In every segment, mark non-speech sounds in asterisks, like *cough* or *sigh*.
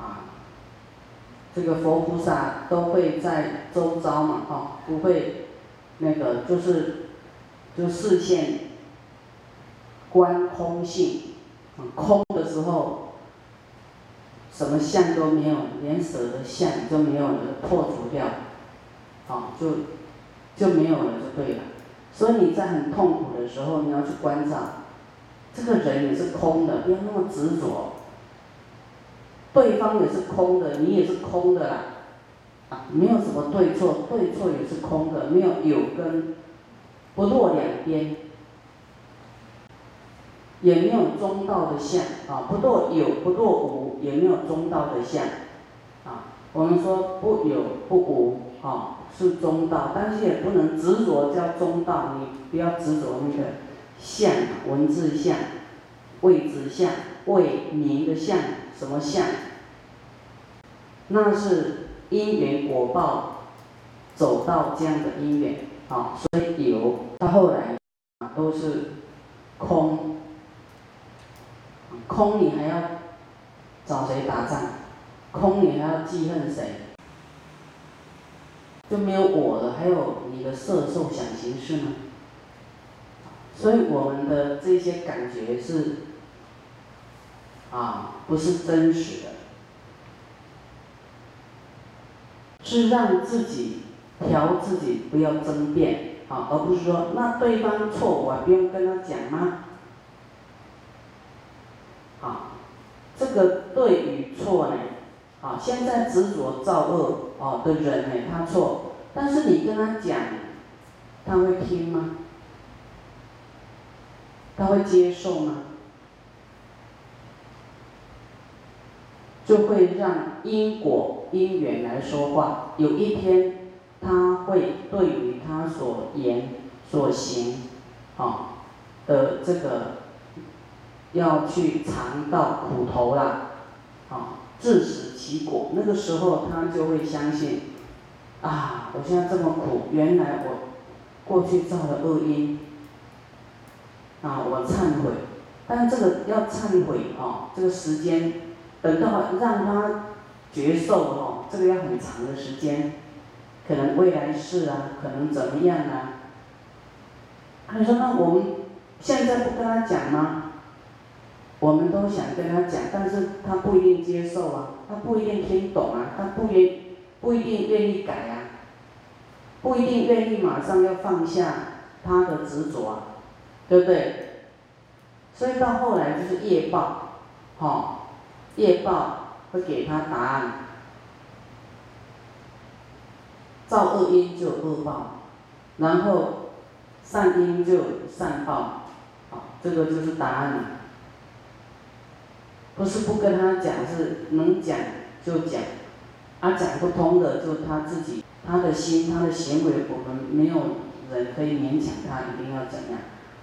啊，这个佛菩萨都会在周遭嘛，哈，不会那个就是就视线观空性，空的时候，什么相都没有，连舍的相都没有了，破除掉，啊，就就没有了，就对了。所以你在很痛苦的时候，你要去观照，这个人也是空的，不要那么执着。对方也是空的，你也是空的啦，啊，没有什么对错，对错也是空的，没有有跟不落两边，也没有中道的相啊，不落有不落无，也没有中道的相，啊，我们说不有不无啊是中道，但是也不能执着叫中道，你不要执着那个相，文字相、位置相、位名的相。什么相？那是因缘果报走到这样的因缘，啊，所以有到后来啊都是空，空你还要找谁打仗？空你还要记恨谁？就没有我了，还有你的色受想行识呢？所以我们的这些感觉是。啊，不是真实的，是让自己调自己，不要争辩啊，而不是说那对方错，我不用跟他讲吗？啊，这个对与错呢？啊，现在执着造恶哦的人呢，他错，但是你跟他讲，他会听吗？他会接受吗？就会让因果因缘来说话。有一天，他会对于他所言所行，啊的这个要去尝到苦头啦，啊，自食其果。那个时候，他就会相信，啊，我现在这么苦，原来我过去造了恶因，啊，我忏悔。但这个要忏悔啊，这个时间。等到让他觉受哦，这个要很长的时间，可能未来世啊，可能怎么样啊？他说：“那我们现在不跟他讲吗？我们都想跟他讲，但是他不一定接受啊，他不一定听懂啊，他不愿不一定愿意改啊，不一定愿意马上要放下他的执着啊，对不对？所以到后来就是业报，好。”业报会给他答案，造恶因就有恶报，然后善因就有善报，好，这个就是答案。不是不跟他讲，是能讲就讲，啊讲不通的就他自己，他的心，他的行为，我们没有人可以勉强他一定要怎样，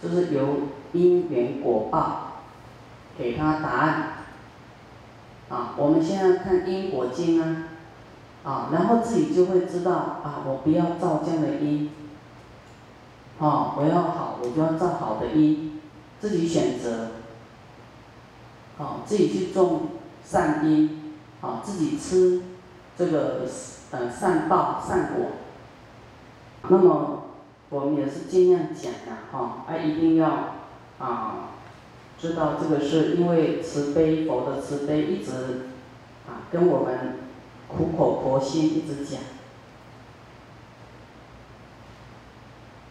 就是由因缘果报给他答案。啊，我们现在看因果经啊，啊，然后自己就会知道啊，我不要造这样的因，啊，我要好，我就要造好的因，自己选择，啊，自己去种善因，啊，自己吃这个呃善报善果，那么我们也是尽量讲的哈，啊，一定要啊。知道这个是因为慈悲佛的慈悲一直啊跟我们苦口婆心一直讲，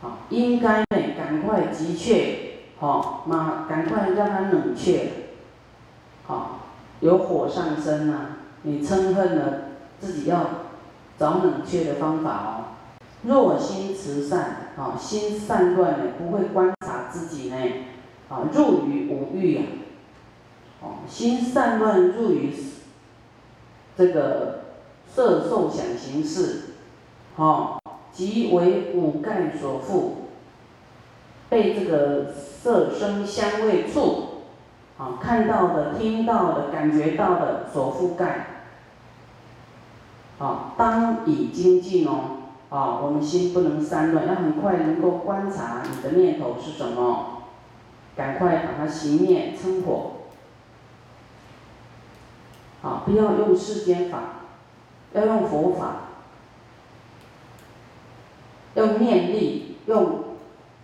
好，应该呢赶快急切，好，马赶快让它冷却，好，有火上身啊，你嗔恨了，自己要找冷却的方法哦。若心慈善，好，心善乱呢，不会观察自己呢。啊，入于无欲啊，哦，心善乱入于这个色受想行识，哦，即为五盖所覆，被这个色声香味触，啊，看到的、听到的、感觉到的所覆盖，啊，当以精进哦，啊，我们心不能散乱，要很快能够观察你的念头是什么。赶快把它熄灭，称火。啊，不要用世间法，要用佛法，用念力，用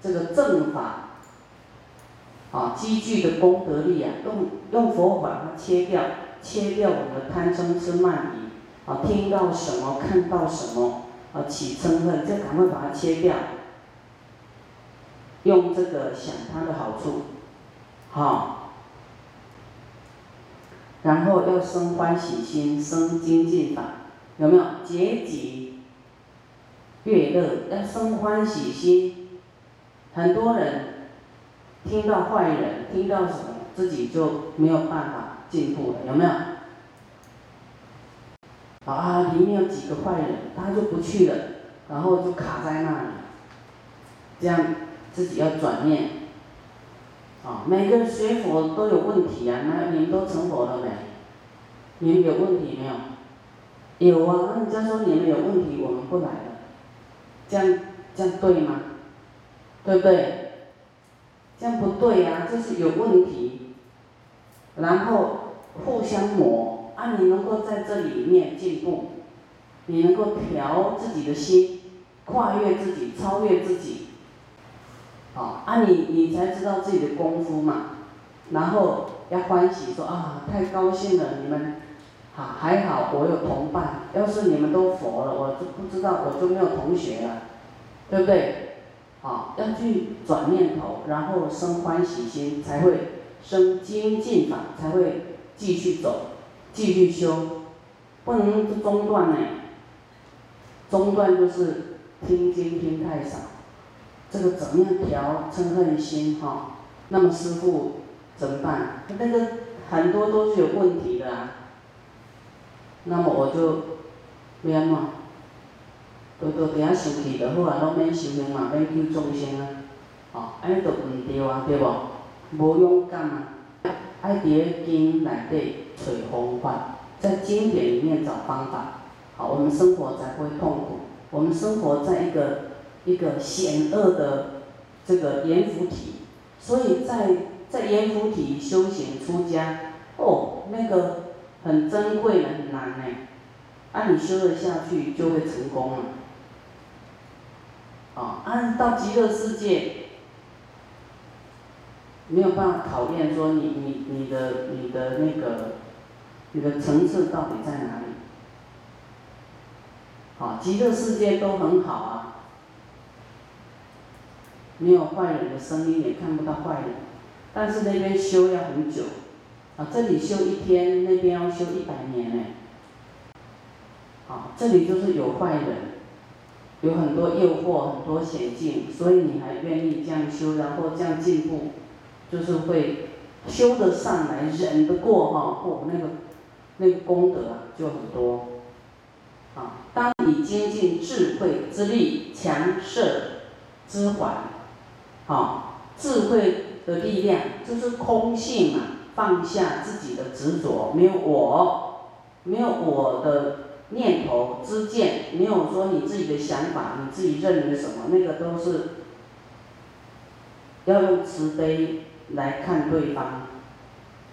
这个正法，啊，积聚的功德力啊，用用佛法把它切掉，切掉我们的贪嗔痴慢疑，啊，听到什么，看到什么，啊，起嗔恨，就赶快把它切掉，用这个想它的好处，好。然后要生欢喜心，生精进法，有没有？结己乐乐，要生欢喜心。很多人听到坏人，听到什么，自己就没有办法进步了，有没有？啊，里面有几个坏人，他就不去了，然后就卡在那里，这样自己要转念。啊，每个学佛都有问题啊！那你们都成佛了没？你们有问题没有？有啊！那人家说你们有问题，我们不来了。这样这样对吗？对不对？这样不对呀，这是有问题。然后互相磨啊，你能够在这里面进步，你能够调自己的心，跨越自己，超越自己。啊，啊你你才知道自己的功夫嘛，然后要欢喜说啊，太高兴了，你们，啊还好我有同伴，要是你们都佛了，我就不知道我就没有同学了，对不对？啊，要去转念头，然后生欢喜心，才会生精进法，才会继续走，继续修，不能中断呢，中断就是听经听太少。这个怎么样调嗔恨心哈？那么师傅怎么办？那个很多都是有问题的啊。那么我就免嘛，多多伫遐生气就好啊，拢免修行嘛，免救众生啊。哦，安尼就毋对啊，对无？无勇敢啊，爱伫咧经内底找方法，在经典里面找方法，好，我们生活才不会痛苦。我们生活在一个。一个险恶的这个阎浮提，所以在在阎浮提修行出家，哦，那个很珍贵的很难呢，按你修得下去就会成功了，啊，按到极乐世界，没有办法考验说你你你的你的那个你的层次到底在哪里，好，极乐世界都很好啊。没有坏人的声音，也看不到坏人，但是那边修要很久，啊，这里修一天，那边要修一百年呢。啊，这里就是有坏人，有很多诱惑，很多险境，所以你还愿意这样修，然后这样进步，就是会修得上来，忍得过哈，过那个那个功德，就很多。啊，当你精进智慧之力，强摄之缓。好，智慧的力量就是空性嘛，放下自己的执着，没有我，没有我的念头、知见，没有说你自己的想法，你自己认为什么，那个都是要用慈悲来看对方，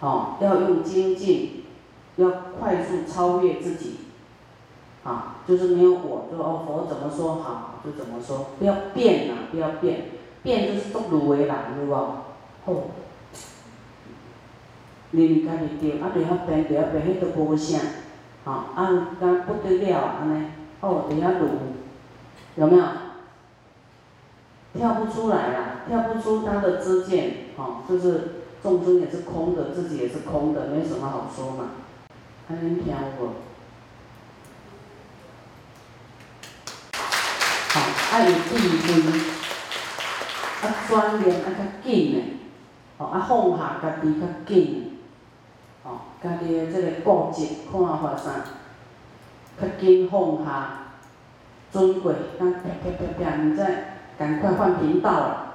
好，要用精进，要快速超越自己，啊，就是没有我，就哦佛怎么说好就怎么说，不要变啊，不要变。变就是作路的人，有无？好，你家己对，啊，伫遐变，伫遐变，迄都无啥，吼，啊，敢不得了安尼，哦，伫遐路，有没有？跳不出来啦，跳不出他的知见，吼，就是众生也是空的，自己也是空的，没什么好说嘛，安尼听无？好，爱有智慧。啊，转念啊较紧嘞，吼啊放下家己较紧，吼家己的这个固执看法啥，较紧放下，尊贵，当啪啪啪啪，你再赶快换频道了，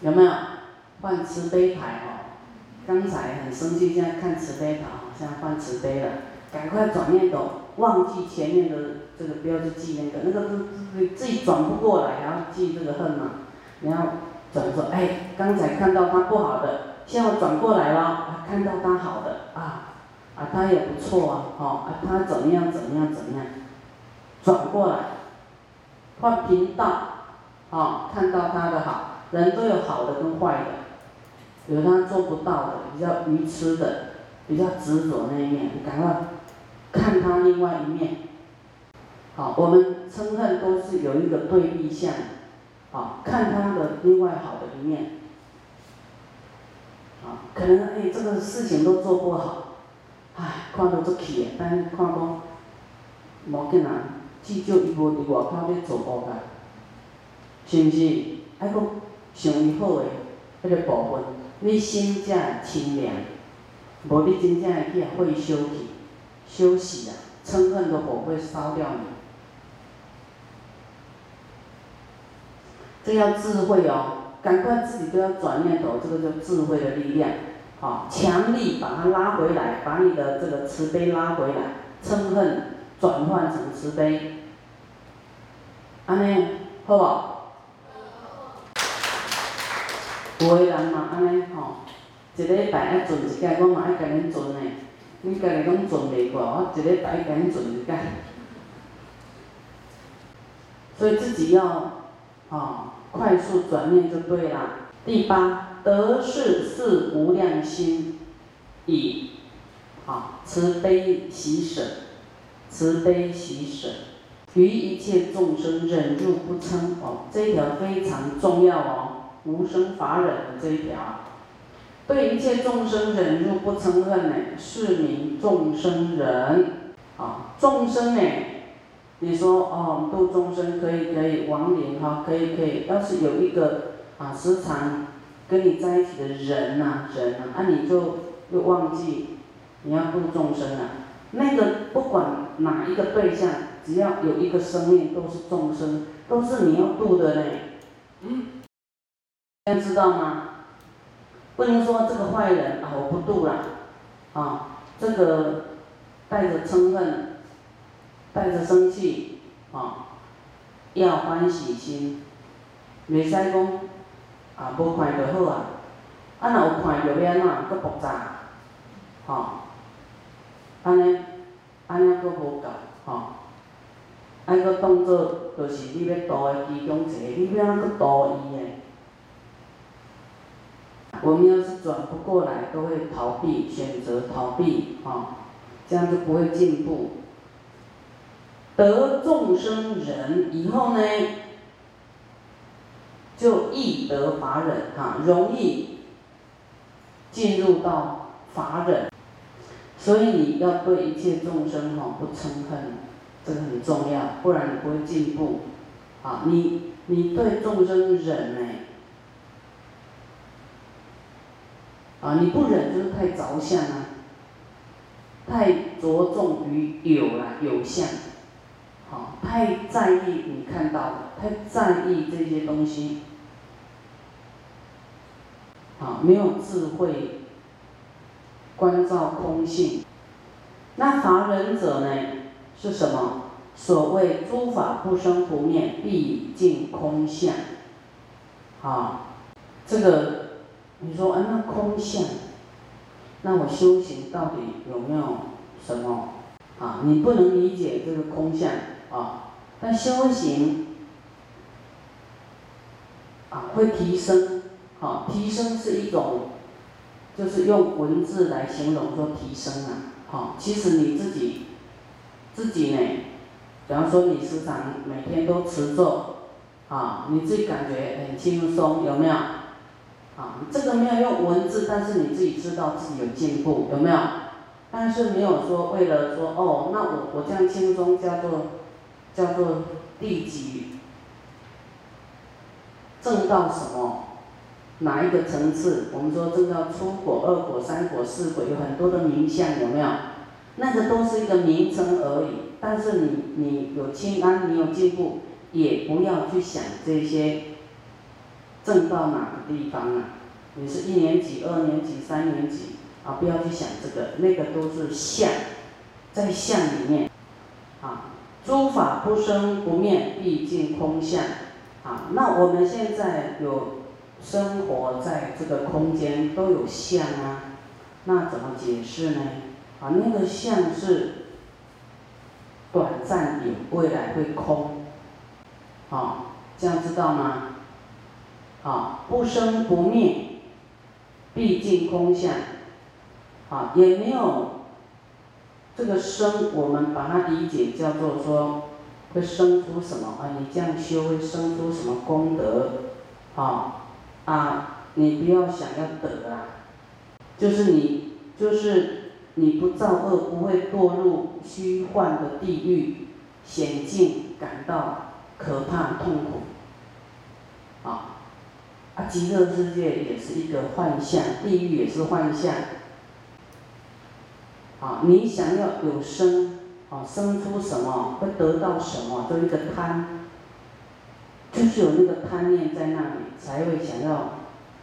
有没有？换慈悲台哦，刚才很生气，现在看慈悲台，现在换慈悲了，赶快转念头，忘记前面的这个，不要去记那个，那个是自己转不过来，然后记这个恨嘛。然后转说，哎，刚才看到他不好的，现在转过来了，看到他好的，啊，啊，他也不错啊，哦，啊，他怎么样怎么样怎么样，转过来，换频道，哦，看到他的好，人都有好的跟坏的，有他做不到的，比较愚痴的，比较执着那一面，赶快看他另外一面，好，我们嗔恨都是有一个对立相，好，看他的另外好的一面。啊，可能哎，这个事情都做不好，唉，看到足气的，但看讲，无紧啊，至少伊无伫外口咧做恶个，是毋是？爱搁想伊好的迄个部分，你心才清凉，无你真正会去会休去，休息啊，嗔恨都不会烧掉你。这要智慧哦。赶快自己都要转念头，这个叫智慧的力量，好，强力把它拉回来，把你的这个慈悲拉回来，嗔恨转换成慈悲，安尼好无？有个人嘛安尼吼，一礼拜爱存一届，我嘛爱甲恁存呢，恁家己拢存袂过，我一礼拜甲恁存一届，所以自己要，吼。快速转念就对了。第八，得是四无量心，以，好慈悲喜舍，慈悲喜舍，于一切众生忍辱不嗔。哦，这一条非常重要哦，无生法忍的这一条，对一切众生忍辱不嗔恨呢，是名众生忍。啊，众生呢？你说哦，度众生可以可以亡灵哈，可以可以。要是有一个啊时常跟你在一起的人呐人呐，啊你就又忘记你要度众生了。那个不管哪一个对象，只要有一个生命都是众生，都是你要度的嘞。嗯，大家知道吗？不能说这个坏人啊我不度了，啊这个带着嗔恨。带着生气，啊，要欢喜心，袂使讲啊无看就好啊，啊若有看就要安怎，搁爆炸，吼，安尼，安尼搁无够，吼，安搁当做就是你要度的其中一个，你要安搁度伊的。我们要是转不过来，都会逃避，选择逃避，吼，这样就不会进步。得众生忍以后呢，就易得法忍哈，容易进入到法忍。所以你要对一切众生哈不嗔恨，这个很重要，不然你不会进步。啊，你你对众生忍呢？啊，你不忍就是太着相啊，太着重于有了有相。好，太在意你看到的，太在意这些东西，好，没有智慧，关照空性。那法忍者呢？是什么？所谓诸法不生不灭，毕竟空相。好，这个你说，哎，那空相，那我修行到底有没有什么？啊，你不能理解这个空相。啊，但修行啊会提升，好，提升是一种，就是用文字来形容说提升啊，好，其实你自己自己呢，比方说你时常每天都持咒，啊，你自己感觉很轻松，有没有？啊，这个没有用文字，但是你自己知道自己有进步，有没有？但是没有说为了说哦，那我我这样轻松叫做。叫做第几证到什么？哪一个层次？我们说证到初果、二果、三果、四果，有很多的名相，有没有？那个都是一个名称而已。但是你你有清安，你有进步，也不要去想这些证到哪个地方啊？你是一年级、二年级、三年级啊？不要去想这个，那个都是相，在相里面。诸法不生不灭，毕竟空相。啊，那我们现在有生活在这个空间，都有相啊，那怎么解释呢？啊，那个相是短暂有，未来会空，啊，这样知道吗？啊，不生不灭，毕竟空相，啊，也没有这个生，我们把它理解叫做说会生出什么啊？你这样修会生出什么功德？啊啊，你不要想要得啊，就是你就是你不造恶，不会堕入虚幻的地狱险境，感到可怕痛苦，啊。啊，极乐世界也是一个幻象，地狱也是幻象。啊，你想要有生，啊，生出什么，会得到什么，就一个贪，就是有那个贪念在那里，才会想要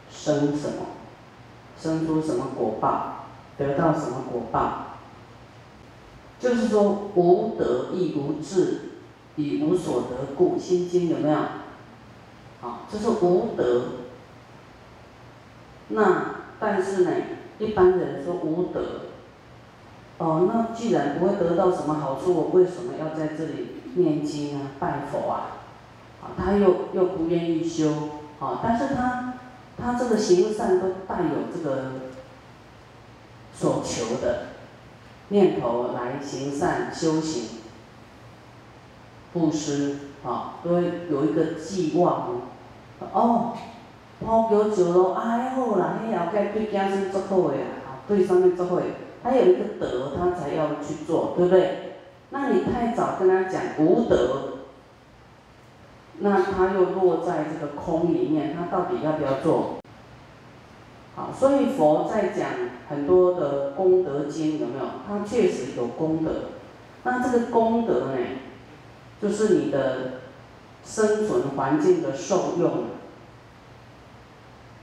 生什么，生出什么果报，得到什么果报。就是说，无德亦无智，以无所得故，《心经》有没有？啊，这是无德。那但是呢，一般人说无德，哦，那既然不会得到什么好处，我为什么要在这里念经啊、拜佛啊？啊，他又又不愿意修，啊，但是他他这个行善都带有这个所求的念头来行善修行，布施啊，都有一个寄望，哦。好久久咯，哎好啦，迄后盖对家生做好的啊，对上面做好的，他有一个德，他才要去做，对不对？那你太早跟他讲无德，那他又落在这个空里面，他到底要不要做？好，所以佛在讲很多的功德经，有没有？他确实有功德，那这个功德呢，就是你的生存环境的受用。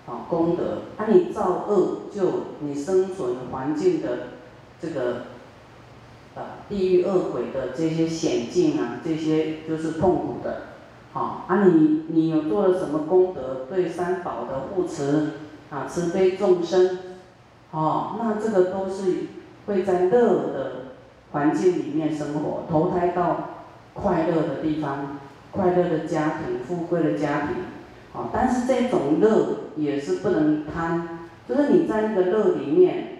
啊，功德，啊，你造恶，就你生存环境的这个，啊，地狱恶鬼的这些险境啊，这些就是痛苦的，好，啊，你你有做了什么功德？对三宝的护持，啊，慈悲众生，哦，那这个都是会在乐的环境里面生活，投胎到快乐的地方，快乐的家庭，富贵的家庭。啊，但是这种乐也是不能贪，就是你在那个乐里面，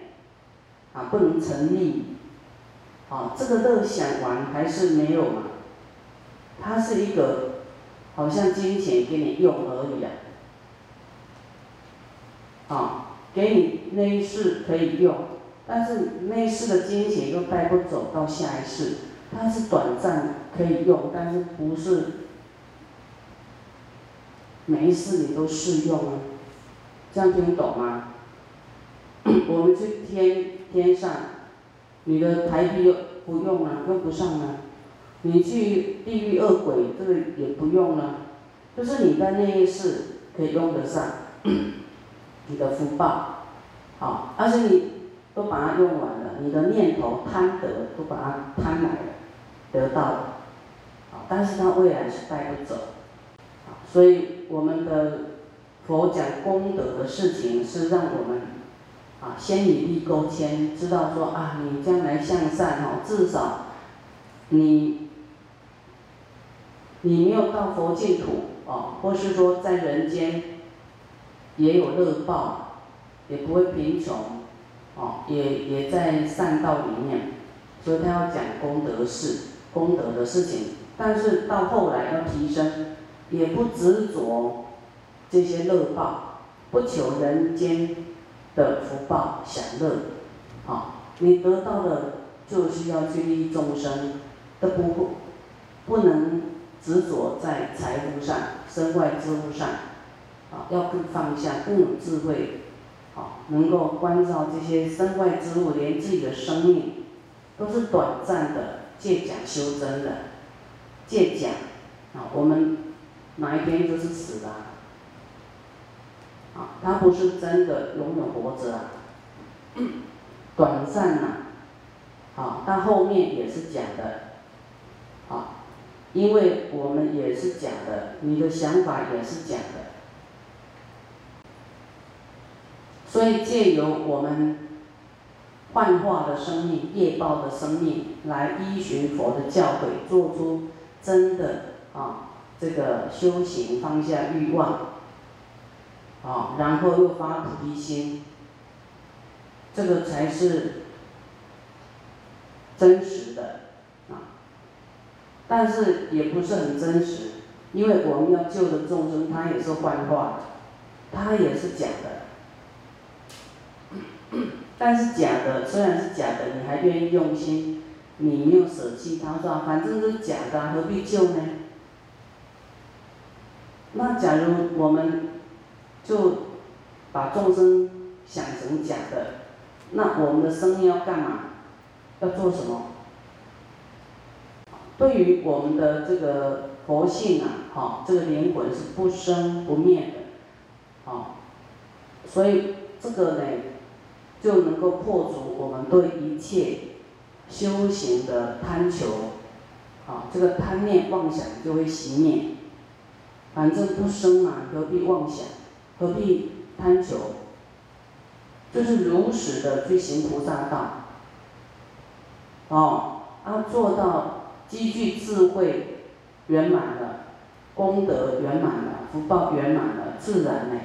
啊，不能沉溺，啊，这个乐想完还是没有嘛，它是一个，好像金钱给你用而已啊，啊，给你那一世可以用，但是那一世的金钱又带不走到下一世，它是短暂可以用，但是不是。每一次你都适用啊，这样听懂吗？*coughs* 我们去天天上，你的台币又不用了，用不上了。你去地狱恶鬼，这个也不用了，就是你在那一世可以用得上，*coughs* 你的福报，好，而且你都把它用完了，你的念头贪得都把它贪来了，得到了，好，但是它未来是带不走。所以我们的佛讲功德的事情，是让我们啊先以力勾牵，知道说啊你将来向善哦，至少你你没有到佛净土哦，或是说在人间也有乐报，也不会贫穷哦，也也在善道里面，所以他要讲功德事、功德的事情，但是到后来要提升。也不执着这些乐报，不求人间的福报享乐，好，你得到的就是要去利益众生，都不不能执着在财富上、身外之物上，啊，要更放下，更有智慧，好，能够关照这些身外之物，连自己的生命都是短暂的，借假修真的，借假，啊，我们。哪一天就是死了，啊，啊他不是真的永远活着啊，短暂呐，啊，但后面也是假的，啊，因为我们也是假的，你的想法也是假的，所以借由我们幻化的生命、业报的生命，来依循佛的教诲，做出真的啊这个修行放下欲望，啊，然后又发菩提心，这个才是真实的啊。但是也不是很真实，因为我们要救的众生，他也是幻化的，他也是假的。*coughs* 但是假的虽然是假的，你还愿意用心，你没有舍弃他，说反正是假的，何必救呢？那假如我们就把众生想成假的，那我们的生命要干嘛？要做什么？对于我们的这个佛性啊，哈，这个灵魂是不生不灭的，啊，所以这个呢，就能够破除我们对一切修行的贪求，啊，这个贪念妄想就会熄灭。反正不生嘛，何必妄想？何必贪求？就是如实的去行菩萨道，哦，啊，做到。积聚智慧圆满了，功德圆满了，福报圆满了，自然呢，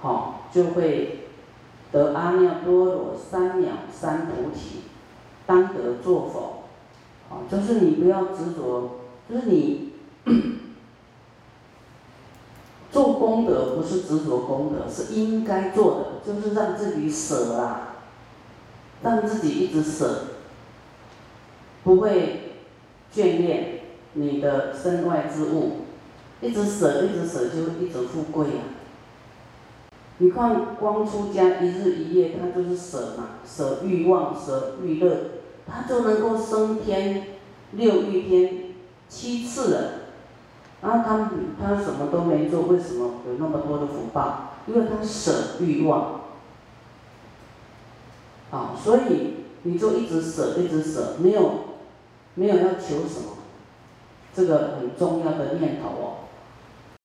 好就会得阿耨多罗三藐三菩提，当得作佛。好，就是你不要执着，就是你 *coughs* 做功德不是执着功德，是应该做的，就是让自己舍啊，让自己一直舍，不会。眷恋你的身外之物，一直舍，一直舍，就一直富贵啊！你看，光出家一日一夜，他就是舍嘛，舍欲望，舍欲乐，他就能够升天六欲天七次了。那他他什么都没做，为什么有那么多的福报？因为他舍欲望。啊，所以你就一直舍，一直舍，没有。没有要求什么，这个很重要的念头哦。